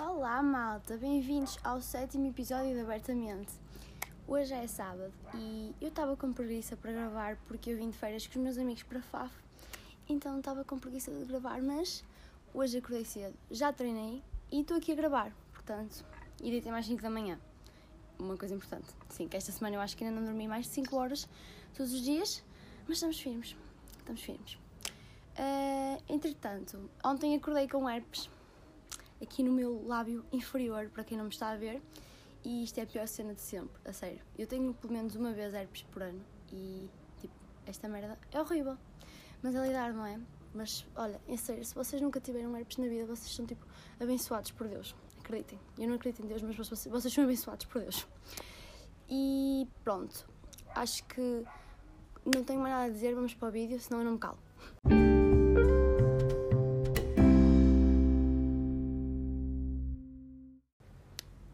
Olá malta, bem-vindos ao sétimo episódio de Abertamente. Hoje é sábado e eu estava com preguiça para gravar porque eu vim de férias com os meus amigos para Faf, então estava com preguiça de gravar, mas hoje acordei cedo, já treinei e estou aqui a gravar, portanto, e deitei mais 5 da manhã. Uma coisa importante, sim, que esta semana eu acho que ainda não dormi mais de 5 horas todos os dias, mas estamos firmes, estamos firmes. Uh, entretanto, ontem acordei com herpes aqui no meu lábio inferior, para quem não me está a ver, e isto é a pior cena de sempre, a sério. Eu tenho pelo menos uma vez herpes por ano e, tipo, esta merda é horrível. Mas é lidar, não é? Mas, olha, em sério, se vocês nunca tiveram herpes na vida, vocês são, tipo, abençoados por Deus. Acreditem. Eu não acredito em Deus, mas vocês, vocês são abençoados por Deus. E pronto. Acho que não tenho mais nada a dizer, vamos para o vídeo, senão eu não me calo.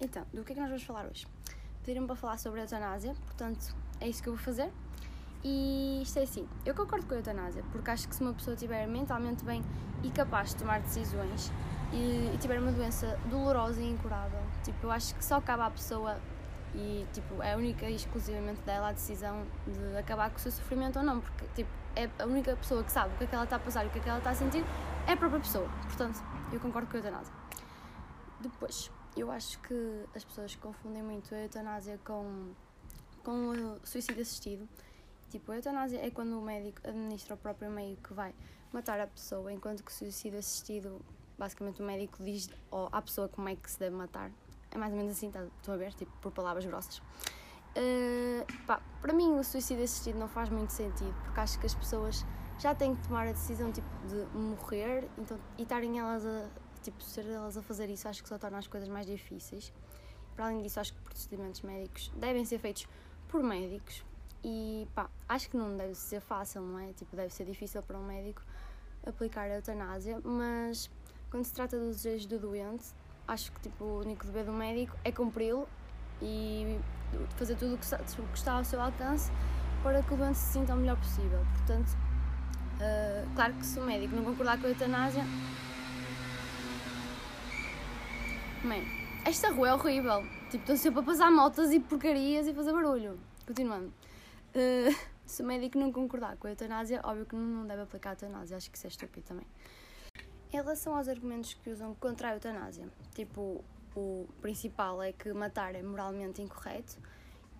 Então, do que é que nós vamos falar hoje? Pediram-me para falar sobre a eutanásia, portanto, é isso que eu vou fazer. E isto é assim, eu concordo com a eutanásia, porque acho que se uma pessoa estiver mentalmente bem e capaz de tomar decisões e, e tiver uma doença dolorosa e incurável, tipo, eu acho que só cabe à pessoa e tipo, é única e exclusivamente dela a decisão de acabar com o seu sofrimento ou não, porque tipo, é a única pessoa que sabe o que é que ela está a passar e o que é que ela está a sentir é a própria pessoa. Portanto, eu concordo com a eutanásia. Depois, eu acho que as pessoas confundem muito a eutanásia com, com o suicídio assistido. Tipo, a eutanásia é quando o médico administra o próprio meio que vai matar a pessoa, enquanto que o suicídio assistido, basicamente o médico diz à pessoa como é que se deve matar. É mais ou menos assim, tá, estão a ver? Tipo, por palavras grossas. Uh, pá, para mim, o suicídio assistido não faz muito sentido, porque acho que as pessoas já têm que tomar a decisão tipo, de morrer então, e estarem elas a, tipo, ser elas a fazer isso, acho que só torna as coisas mais difíceis. Para além disso, acho que procedimentos médicos devem ser feitos por médicos e pá, acho que não deve ser fácil, não é? Tipo, deve ser difícil para um médico aplicar a eutanásia, mas quando se trata do desejo do doente, acho que tipo, o único dever do médico é cumpri-lo e fazer tudo o que está ao seu alcance para que o doente se sinta o melhor possível. Portanto, uh, claro que se o médico não concordar com a eutanásia, Man, esta rua é horrível. Tipo, estou sempre a passar motas e porcarias e fazer barulho. Continuando. Uh, se o médico não concordar com a eutanásia, óbvio que não deve aplicar a eutanásia. Acho que isso é estúpido também. Em relação aos argumentos que usam contra a eutanásia, tipo, o principal é que matar é moralmente incorreto.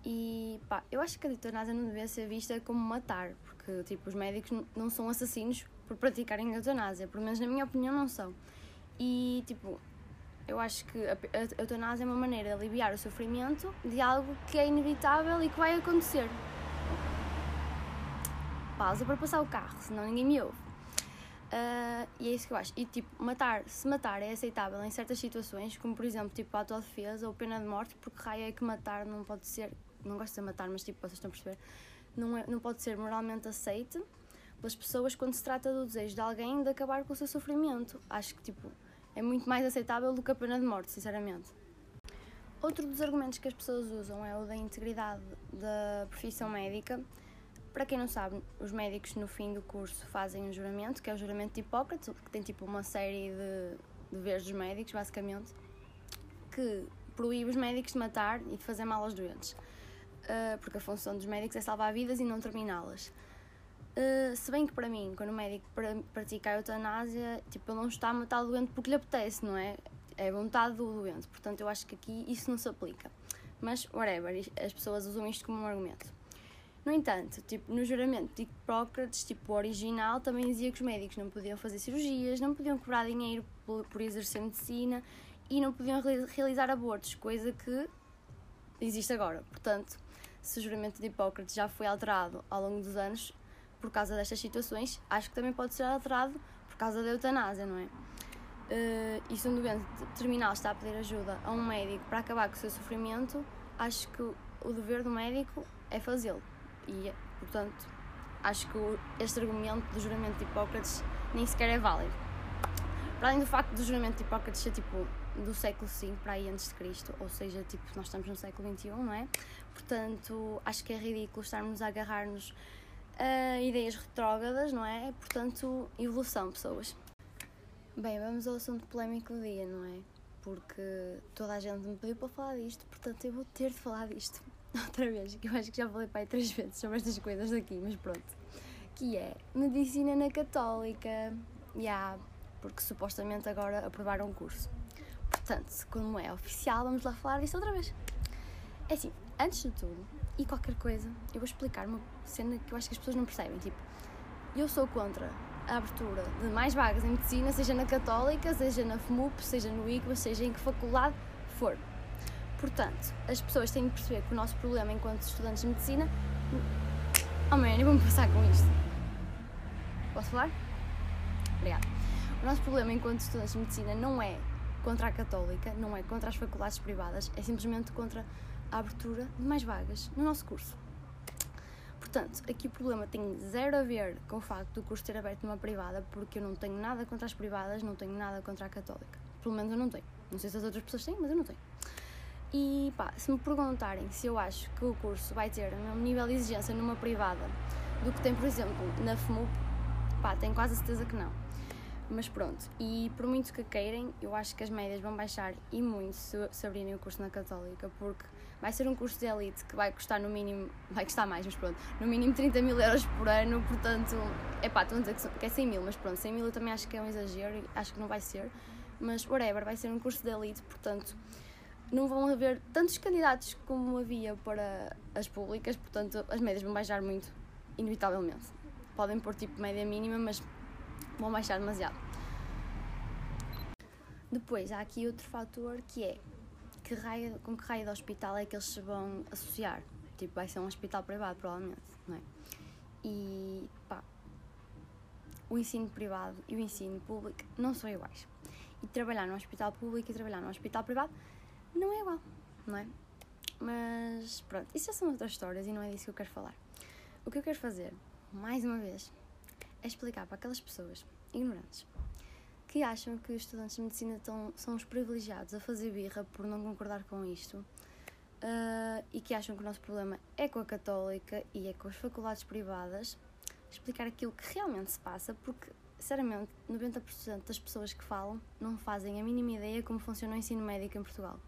E pá, eu acho que a eutanásia não devia ser vista como matar, porque tipo, os médicos não são assassinos por praticarem a eutanásia, pelo menos na minha opinião não são. E tipo, eu acho que a eutanásia é uma maneira de aliviar o sofrimento de algo que é inevitável e que vai acontecer. Pausa para passar o carro, senão ninguém me ouve. Uh, e é isso que eu acho. E tipo, matar, se matar é aceitável em certas situações, como por exemplo, tipo, a autodefesa ou pena de morte, porque raio é que matar não pode ser, não gosto de matar, mas tipo, vocês estão a perceber, não, é, não pode ser moralmente aceite pelas pessoas quando se trata do desejo de alguém de acabar com o seu sofrimento. Acho que tipo, é muito mais aceitável do que a pena de morte, sinceramente. Outro dos argumentos que as pessoas usam é o da integridade da profissão médica. Para quem não sabe, os médicos no fim do curso fazem um juramento, que é o juramento de Hipócrates, que tem tipo uma série de deveres dos médicos, basicamente, que proíbe os médicos de matar e de fazer mal aos doentes. Ah, porque a função dos médicos é salvar vidas e não terminá-las. Uh, se bem que para mim, quando o médico pratica a eutanásia, tipo, ele não está a matar o doente porque lhe apetece, não é? É vontade do doente. Portanto, eu acho que aqui isso não se aplica. Mas, whatever, as pessoas usam isto como um argumento. No entanto, tipo, no juramento de Hipócrates, tipo, original, também dizia que os médicos não podiam fazer cirurgias, não podiam cobrar dinheiro por, por exercer medicina e não podiam realizar abortos, coisa que existe agora. Portanto, se o juramento de Hipócrates já foi alterado ao longo dos anos, por causa destas situações, acho que também pode ser alterado por causa da eutanásia, não é? Uh, e se um doente terminal está a pedir ajuda a um médico para acabar com o seu sofrimento, acho que o dever do médico é fazê-lo. E, portanto, acho que este argumento do juramento de Hipócrates nem sequer é válido. Para além do facto do juramento de Hipócrates ser tipo do século V para aí antes de Cristo, ou seja, tipo, nós estamos no século XXI, não é? Portanto, acho que é ridículo estarmos a agarrar-nos a ideias retrógradas, não é? Portanto, evolução, pessoas. Bem, vamos ao assunto polémico do dia, não é? Porque toda a gente me pediu para falar disto, portanto eu vou ter de falar disto outra vez, que eu acho que já falei para aí três vezes sobre estas coisas aqui, mas pronto. Que é Medicina na Católica. Já, yeah, porque supostamente agora aprovaram o curso. Portanto, como é oficial, vamos lá falar disto outra vez. É assim, antes de tudo, e qualquer coisa, eu vou explicar uma cena que eu acho que as pessoas não percebem. Tipo, eu sou contra a abertura de mais vagas em medicina, seja na Católica, seja na FMUP, seja no ICBA, seja em que faculdade for. Portanto, as pessoas têm de perceber que o nosso problema enquanto estudantes de medicina. Oh man, eu vou-me passar com isto. Posso falar? Obrigada. O nosso problema enquanto estudantes de medicina não é contra a Católica, não é contra as faculdades privadas, é simplesmente contra a abertura de mais vagas no nosso curso. Portanto, aqui o problema tem zero a ver com o facto do curso ter aberto numa privada, porque eu não tenho nada contra as privadas, não tenho nada contra a católica. Pelo menos eu não tenho. Não sei se as outras pessoas têm, mas eu não tenho. E pá, se me perguntarem se eu acho que o curso vai ter o mesmo nível de exigência numa privada do que tem, por exemplo, na FMUP, pá, tenho quase a certeza que não. Mas pronto, e por muito que queirem, eu acho que as médias vão baixar e muito se, se abrirem o curso na Católica, porque vai ser um curso de elite que vai custar no mínimo, vai custar mais, mas pronto, no mínimo 30 mil euros por ano, portanto, é pá, estão a dizer que é 100 mil, mas pronto, 100 mil eu também acho que é um exagero e acho que não vai ser, mas whatever, vai ser um curso de elite, portanto, não vão haver tantos candidatos como havia para as públicas, portanto, as médias vão baixar muito, inevitavelmente. Podem pôr tipo média mínima, mas vão baixar demasiado. Depois, há aqui outro fator que é que raio, com que raio de hospital é que eles se vão associar? Tipo, vai ser um hospital privado, provavelmente, não é? E pá, o ensino privado e o ensino público não são iguais. E trabalhar num hospital público e trabalhar num hospital privado não é igual, não é? Mas pronto, isso já são outras histórias e não é disso que eu quero falar. O que eu quero fazer, mais uma vez, é explicar para aquelas pessoas ignorantes que acham que os estudantes de medicina estão, são os privilegiados a fazer birra por não concordar com isto uh, e que acham que o nosso problema é com a católica e é com as faculdades privadas, explicar aquilo que realmente se passa, porque, sinceramente, 90% das pessoas que falam não fazem a mínima ideia como funciona o ensino médico em Portugal.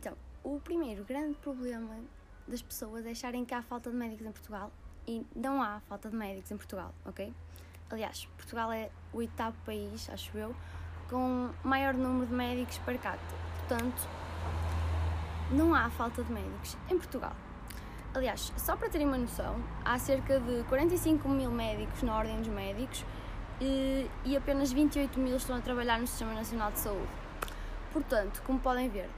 Então, o primeiro grande problema das pessoas é acharem que há falta de médicos em Portugal e não há falta de médicos em Portugal, ok? Aliás, Portugal é o oitavo país, acho eu, com maior número de médicos per capita. Portanto, não há falta de médicos em Portugal. Aliás, só para terem uma noção, há cerca de 45 mil médicos na Ordem dos Médicos e, e apenas 28 mil estão a trabalhar no Sistema Nacional de Saúde. Portanto, como podem ver,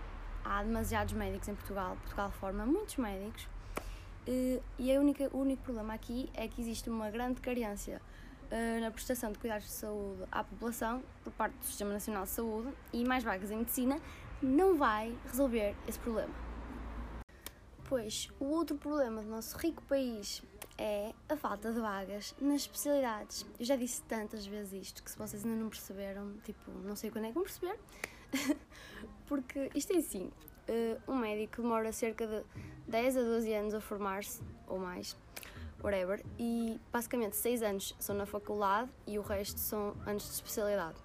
há demasiados médicos em Portugal. Portugal forma muitos médicos e a única, o único problema aqui é que existe uma grande carência eh, na prestação de cuidados de saúde à população por parte do Sistema Nacional de Saúde e mais vagas em medicina não vai resolver esse problema. Pois o outro problema do nosso rico país é a falta de vagas nas especialidades. Eu já disse tantas vezes isto que se vocês ainda não perceberam, tipo, não sei quando é que vão perceber, porque isto é assim, um médico demora cerca de 10 a 12 anos a formar-se, ou mais, whatever, e basicamente seis anos são na faculdade e o resto são anos de especialidade.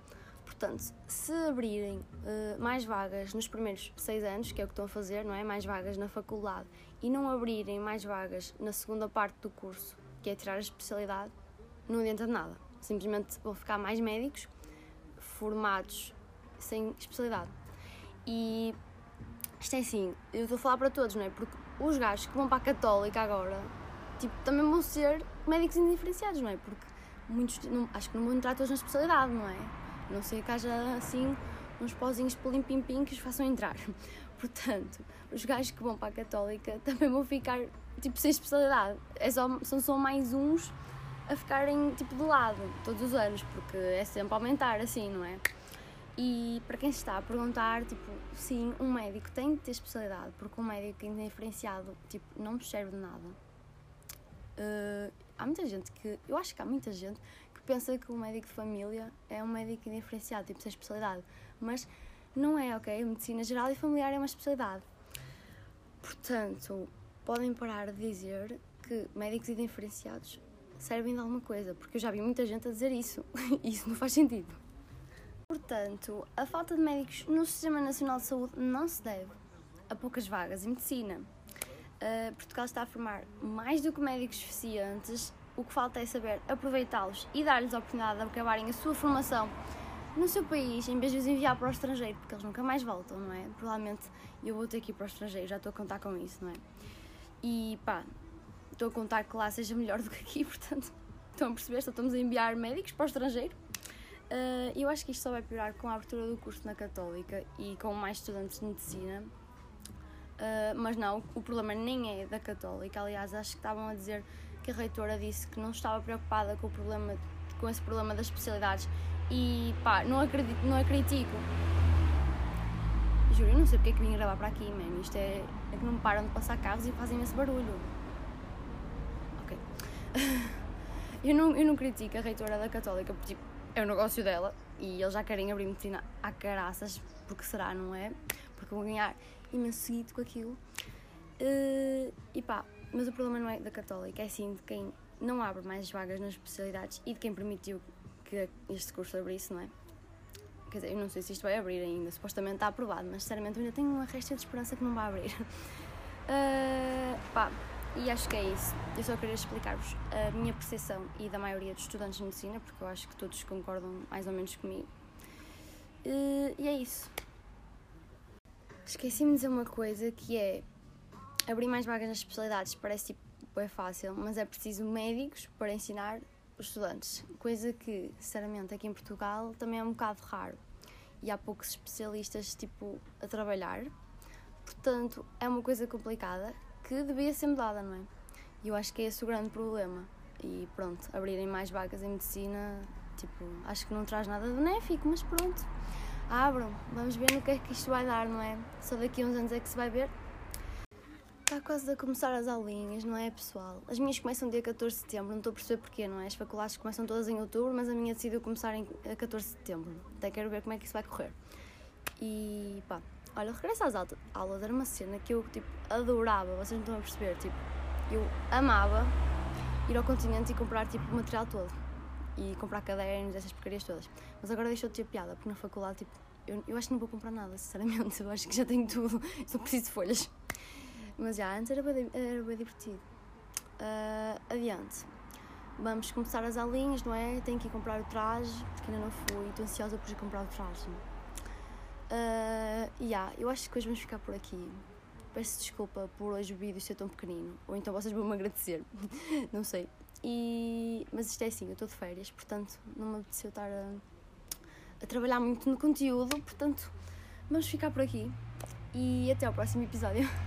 Portanto, se abrirem uh, mais vagas nos primeiros seis anos, que é o que estão a fazer, não é? Mais vagas na faculdade, e não abrirem mais vagas na segunda parte do curso, que é tirar a especialidade, não adianta de nada. Simplesmente vão ficar mais médicos formados sem especialidade. E isto é assim, eu estou a falar para todos, não é? Porque os gajos que vão para a Católica agora tipo, também vão ser médicos indiferenciados, não é? Porque muitos, não, acho que não vão entrar todos na especialidade, não é? Não sei que haja assim uns pozinhos pelim pim pim que os façam entrar. Portanto, os gajos que vão para a Católica também vão ficar tipo sem especialidade. É só, são só mais uns a ficarem tipo de lado todos os anos, porque é sempre aumentar assim, não é? E para quem está a perguntar, tipo, sim, um médico tem de ter especialidade, porque um médico indiferenciado, tipo, não serve de nada Uh, há muita gente que, eu acho que há muita gente que pensa que o médico de família é um médico indiferenciado, tipo sem especialidade, mas Não é, ok? Medicina geral e familiar é uma especialidade. Portanto, podem parar de dizer que médicos indiferenciados servem de alguma coisa, porque eu já vi muita gente a dizer isso. isso não faz sentido. Portanto, a falta de médicos no Sistema Nacional de Saúde não se deve a poucas vagas em medicina. Uh, Portugal está a formar mais do que médicos suficientes, o que falta é saber aproveitá-los e dar-lhes a oportunidade de acabarem a sua formação no seu país, em vez de os enviar para o estrangeiro, porque eles nunca mais voltam, não é? Provavelmente eu vou ter que ir para o estrangeiro, já estou a contar com isso, não é? E pá, estou a contar que lá seja melhor do que aqui, portanto, estão a perceber? Estamos a enviar médicos para o estrangeiro. Uh, eu acho que isto só vai piorar com a abertura do curso na Católica e com mais estudantes de medicina. Uh, mas não, o problema nem é da Católica. Aliás, acho que estavam a dizer que a reitora disse que não estava preocupada com o problema, com esse problema das especialidades. E pá, não acredito, não acredito. Juro, eu não sei porque é que vim gravar para aqui, man. Isto é, é que não param de passar carros e fazem esse barulho. Ok. eu, não, eu não critico a reitora da Católica, porque tipo, é o negócio dela e eles já querem abrir medicina a caraças, porque será, não é? Porque vão ganhar imenso seguido com aquilo. Uh, e pá, mas o problema não é da Católica, é sim de quem não abre mais vagas nas especialidades e de quem permitiu que este curso abrisse, não é? Quer dizer, eu não sei se isto vai abrir ainda, supostamente está aprovado, mas sinceramente eu ainda tenho uma resta de esperança que não vai abrir. Uh, pá, e acho que é isso. Eu só queria explicar-vos a minha percepção e da maioria dos estudantes de medicina, porque eu acho que todos concordam mais ou menos comigo. E é isso. Esqueci-me de dizer uma coisa que é abrir mais vagas nas especialidades parece tipo é fácil, mas é preciso médicos para ensinar os estudantes, coisa que, sinceramente, aqui em Portugal também é um bocado raro e há poucos especialistas tipo a trabalhar, portanto é uma coisa complicada que devia ser mudada, não é? E eu acho que é esse o grande problema. E pronto, abrirem mais vagas em medicina, tipo, acho que não traz nada de benéfico, mas pronto abram, vamos ver no que é que isto vai dar, não é? Só daqui a uns anos é que se vai ver. Está quase a começar as aulinhas, não é, pessoal? As minhas começam dia 14 de setembro, não estou a perceber porquê, não é? As faculdades começam todas em outubro, mas a minha decidiu começar em 14 de setembro. Até quero ver como é que isso vai correr. E pá, olha, regresso às aulas era uma cena que eu, tipo, adorava, vocês não estão a perceber, tipo, eu amava ir ao continente e comprar, tipo, o material todo e comprar cadernos, essas porcarias todas. Mas agora deixou de ter piada, porque na faculdade, tipo, eu, eu acho que não vou comprar nada, sinceramente. Eu acho que já tenho tudo, só preciso de folhas. Mas já, antes era bem, era bem divertido. Uh, adiante. Vamos começar as aulinhas, não é? Tenho que ir comprar o traje, porque ainda não fui. Estou ansiosa por ir comprar o traje. Uh, yeah, eu acho que hoje vamos ficar por aqui. Peço desculpa por hoje o vídeo ser tão pequenino. Ou então vocês vão me agradecer. não sei. E, mas isto é assim, eu estou de férias, portanto não me apeteceu estar a, a trabalhar muito no conteúdo, portanto vamos ficar por aqui e até ao próximo episódio.